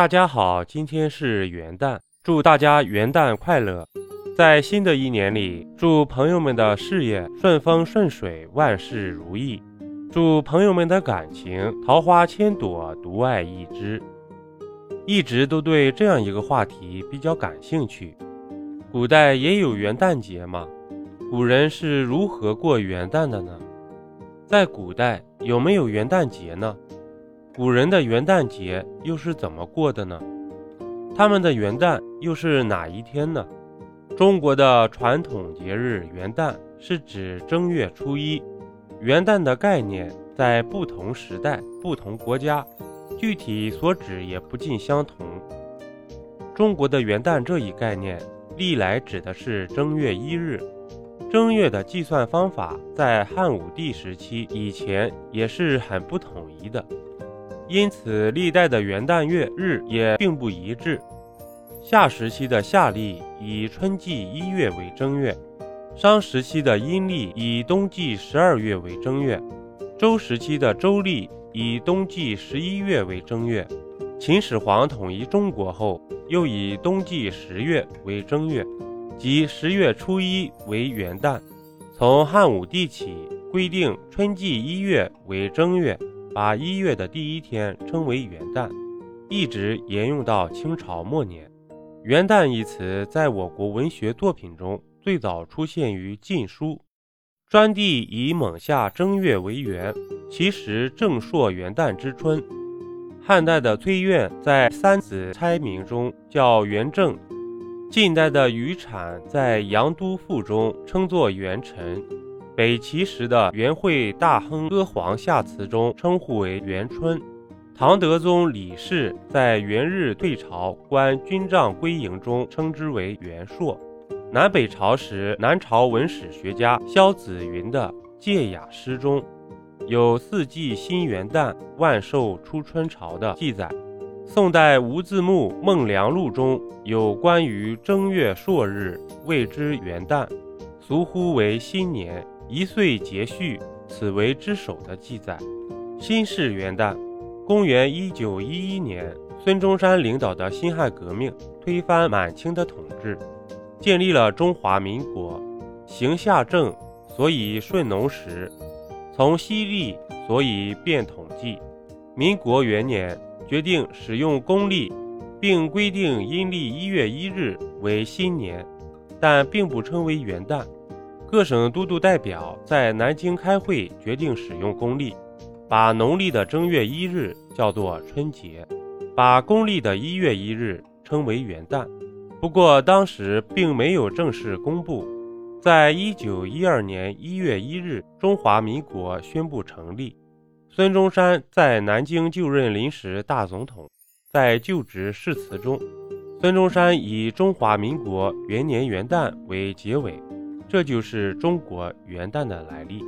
大家好，今天是元旦，祝大家元旦快乐！在新的一年里，祝朋友们的事业顺风顺水，万事如意；祝朋友们的感情桃花千朵，独爱一枝。一直都对这样一个话题比较感兴趣：古代也有元旦节吗？古人是如何过元旦的呢？在古代有没有元旦节呢？古人的元旦节又是怎么过的呢？他们的元旦又是哪一天呢？中国的传统节日元旦是指正月初一。元旦的概念在不同时代、不同国家，具体所指也不尽相同。中国的元旦这一概念，历来指的是正月一日。正月的计算方法在汉武帝时期以前也是很不统一的，因此历代的元旦月日也并不一致。夏时期的夏历以春季一月为正月，商时期的阴历以冬季十二月为正月，周时期的周历以冬季十一月为正月。秦始皇统一中国后，又以冬季十月为正月。即十月初一为元旦，从汉武帝起规定春季一月为正月，把一月的第一天称为元旦，一直沿用到清朝末年。元旦一词在我国文学作品中最早出现于《晋书》，专帝以猛夏正月为元，其实正朔元旦之春。汉代的崔苑在《三子猜名》中叫元正。近代的余产在《杨都赋》中称作元辰，北齐时的元惠大亨阿皇下词中称呼为元春，唐德宗李氏在元日退朝观军帐归营中称之为元朔。南北朝时，南朝文史学家萧子云的《戒雅》诗中有“四季新元旦，万寿初春朝”的记载。宋代吴自牧《孟良录》中有关于正月朔日谓之元旦，俗呼为新年，一岁节序，此为之首的记载。新式元旦，公元一九一一年，孙中山领导的辛亥革命推翻满清的统治，建立了中华民国。行夏正，所以顺农时；从西历，所以变统计。民国元年。决定使用公历，并规定阴历一月一日为新年，但并不称为元旦。各省都督代表在南京开会，决定使用公历，把农历的正月一日叫做春节，把公历的一月一日称为元旦。不过当时并没有正式公布。在一九一二年一月一日，中华民国宣布成立。孙中山在南京就任临时大总统，在就职誓词中，孙中山以“中华民国元年元旦”为结尾，这就是中国元旦的来历。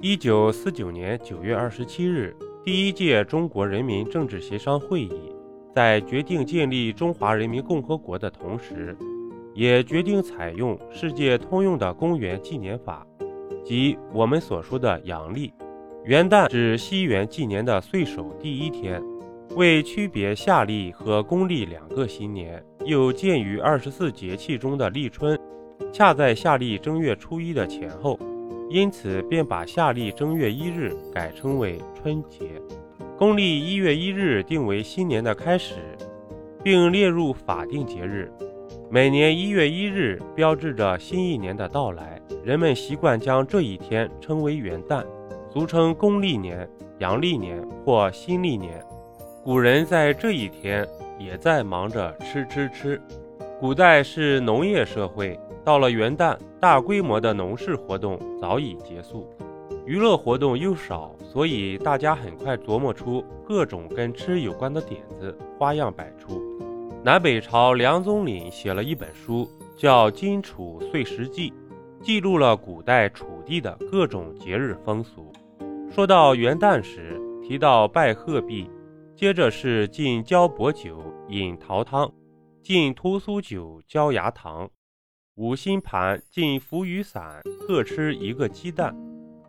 一九四九年九月二十七日，第一届中国人民政治协商会议在决定建立中华人民共和国的同时，也决定采用世界通用的公元纪年法，即我们所说的阳历。元旦指西元纪年的岁首第一天，为区别夏历和公历两个新年，又鉴于二十四节气中的立春恰在夏历正月初一的前后，因此便把夏历正月一日改称为春节，公历一月一日定为新年的开始，并列入法定节日。每年一月一日标志着新一年的到来，人们习惯将这一天称为元旦。俗称公历年、阳历年或新历年。古人在这一天也在忙着吃吃吃。古代是农业社会，到了元旦，大规模的农事活动早已结束，娱乐活动又少，所以大家很快琢磨出各种跟吃有关的点子，花样百出。南北朝梁宗懔写了一本书，叫《荆楚岁时记》，记录了古代楚地的各种节日风俗。说到元旦时，提到拜鹤壁，接着是进焦柏酒、饮桃汤，进屠苏酒、焦芽糖，五星盘进浮雨伞，各吃一个鸡蛋，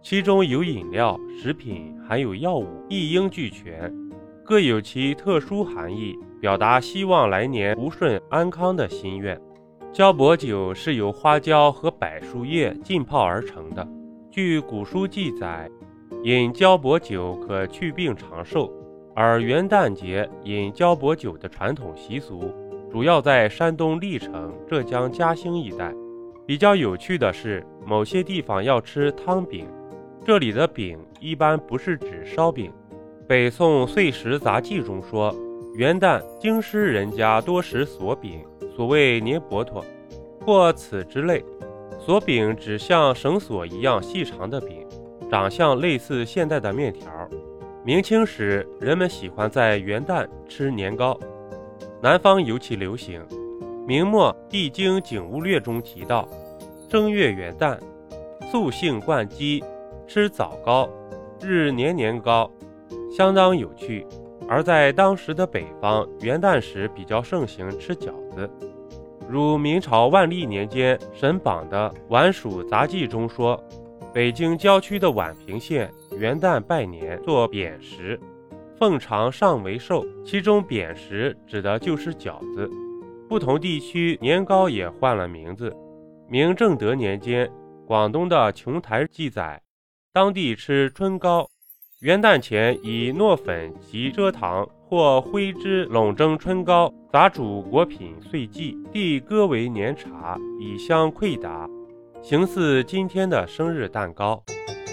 其中有饮料、食品，还有药物，一应俱全。各有其特殊含义，表达希望来年福顺安康的心愿。胶柏酒是由花椒和柏树叶浸泡而成的。据古书记载，饮胶柏酒可祛病长寿。而元旦节饮胶柏酒的传统习俗，主要在山东历城、浙江嘉兴一带。比较有趣的是，某些地方要吃汤饼，这里的饼一般不是指烧饼。北宋《岁时杂记》中说，元旦京师人家多食锁饼，所谓捏饽饽或此之类。锁饼指像绳索一样细长的饼，长相类似现代的面条。明清时，人们喜欢在元旦吃年糕，南方尤其流行。明末《帝京景物略》中提到，正月元旦，素性灌鸡，吃枣糕，日年年糕，相当有趣。而在当时的北方，元旦时比较盛行吃饺子，如明朝万历年间沈榜的《晚蜀杂记》中说。北京郊区的宛平县元旦拜年做扁食，奉尝上为寿，其中扁食指的就是饺子。不同地区年糕也换了名字。明正德年间，广东的琼台记载，当地吃春糕，元旦前以糯粉及蔗糖或灰汁笼蒸春糕，杂煮果品碎剂，递割为年茶，以相馈答。形似今天的生日蛋糕。